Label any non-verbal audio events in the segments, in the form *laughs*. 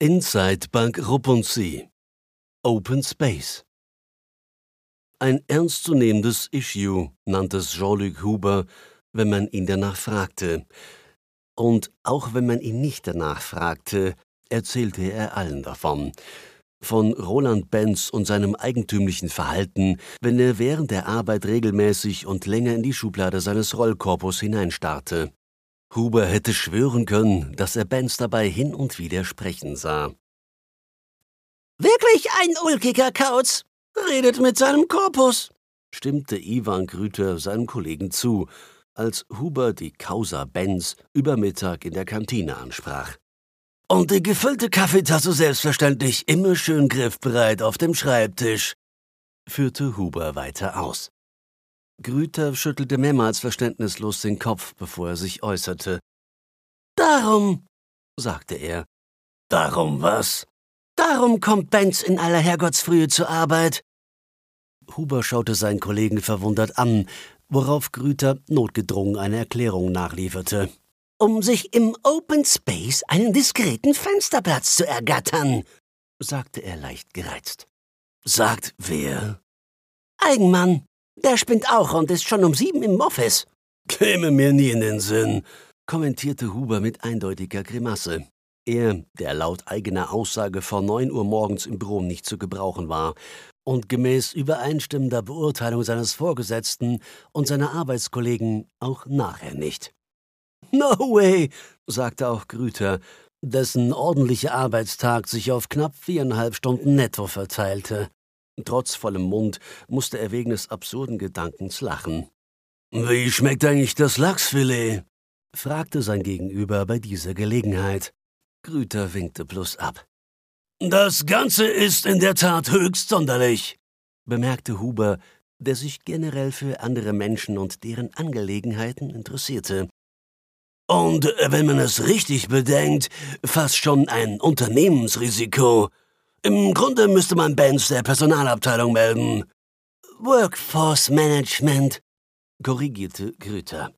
Inside Bank Ruppensee Open Space Ein ernstzunehmendes Issue nannte es Jean-Luc Huber, wenn man ihn danach fragte. Und auch wenn man ihn nicht danach fragte, erzählte er allen davon. Von Roland Benz und seinem eigentümlichen Verhalten, wenn er während der Arbeit regelmäßig und länger in die Schublade seines Rollkorpus hineinstarrte. Huber hätte schwören können, dass er Benz dabei hin und wieder sprechen sah. Wirklich ein ulkiger Kauz. Redet mit seinem Korpus, stimmte Ivan Grüter seinem Kollegen zu, als Huber die Causa Benz über Mittag in der Kantine ansprach. Und die gefüllte Kaffeetasse selbstverständlich immer schön griffbereit auf dem Schreibtisch, führte Huber weiter aus. Grüter schüttelte mehrmals verständnislos den Kopf, bevor er sich äußerte. Darum, sagte er. Darum was? Darum kommt Benz in aller Herrgottsfrühe zur Arbeit. Huber schaute seinen Kollegen verwundert an, worauf Grüter notgedrungen eine Erklärung nachlieferte um sich im Open Space einen diskreten Fensterplatz zu ergattern, sagte er leicht gereizt. Sagt wer? Eigenmann. Der spinnt auch und ist schon um sieben im Office. Käme mir nie in den Sinn, kommentierte Huber mit eindeutiger Grimasse. Er, der laut eigener Aussage vor neun Uhr morgens im Büro nicht zu gebrauchen war und gemäß übereinstimmender Beurteilung seines Vorgesetzten und seiner Arbeitskollegen auch nachher nicht. No way, sagte auch Grüter, dessen ordentlicher Arbeitstag sich auf knapp viereinhalb Stunden netto verteilte. Trotz vollem Mund musste er wegen des absurden Gedankens lachen. Wie schmeckt eigentlich das Lachsfilet? fragte sein Gegenüber bei dieser Gelegenheit. Grüter winkte bloß ab. Das Ganze ist in der Tat höchst sonderlich, bemerkte Huber, der sich generell für andere Menschen und deren Angelegenheiten interessierte. Und wenn man es richtig bedenkt, fast schon ein Unternehmensrisiko. Im Grunde müsste man Benz der Personalabteilung melden. Workforce Management, korrigierte Grüter.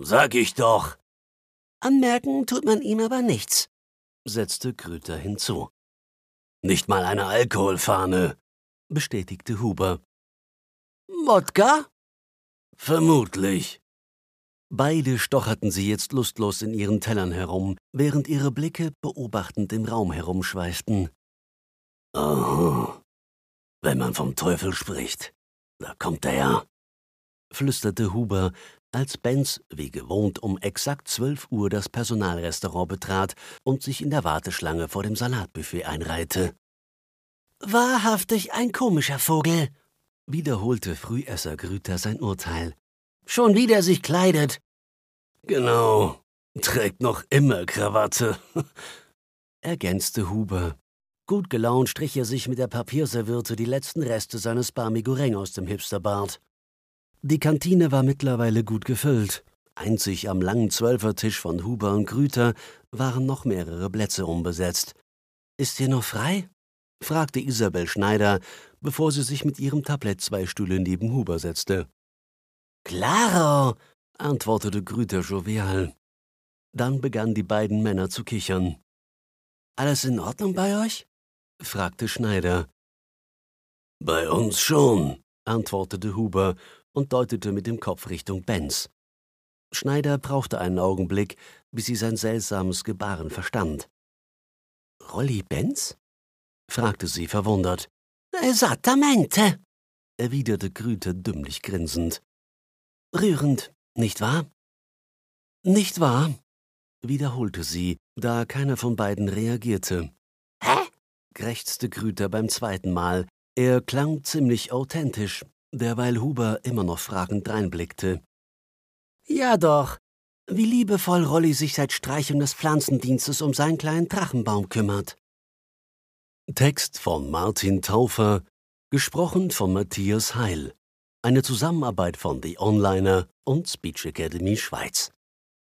Sag ich doch. Anmerken tut man ihm aber nichts, setzte Grüter hinzu. Nicht mal eine Alkoholfahne, bestätigte Huber. Wodka? Vermutlich. Beide stocherten sie jetzt lustlos in ihren Tellern herum, während ihre Blicke beobachtend im Raum herumschweiften. Oh, wenn man vom Teufel spricht, da kommt er ja, flüsterte Huber, als Benz wie gewohnt um exakt zwölf Uhr das Personalrestaurant betrat und sich in der Warteschlange vor dem Salatbuffet einreihte. Wahrhaftig ein komischer Vogel, wiederholte Frühesser Grüter sein Urteil. Schon wieder sich kleidet. Genau, trägt noch immer Krawatte, *laughs* ergänzte Huber. Gut gelaunt strich er sich mit der Papierserviette die letzten Reste seines Barmigoreng aus dem Hipsterbart. Die Kantine war mittlerweile gut gefüllt. Einzig am langen Zwölfertisch von Huber und Grüter waren noch mehrere Plätze unbesetzt. Ist hier noch frei? fragte Isabel Schneider, bevor sie sich mit ihrem Tablett zwei Stühle neben Huber setzte. Claro, antwortete Grüter jovial. Dann begannen die beiden Männer zu kichern. Alles in Ordnung bei euch? Fragte Schneider. Bei uns schon, antwortete Huber und deutete mit dem Kopf Richtung Benz. Schneider brauchte einen Augenblick, bis sie sein seltsames Gebaren verstand. Rolli Benz? fragte sie verwundert. Esattamente, erwiderte Grüter dümmlich grinsend. Rührend, nicht wahr? Nicht wahr? wiederholte sie, da keiner von beiden reagierte. Krächzte Grüter beim zweiten Mal. Er klang ziemlich authentisch, derweil Huber immer noch fragend dreinblickte. Ja doch, wie liebevoll Rolli sich seit Streichung des Pflanzendienstes um seinen kleinen Drachenbaum kümmert. Text von Martin Taufer, gesprochen von Matthias Heil. Eine Zusammenarbeit von The Onliner und Speech Academy Schweiz.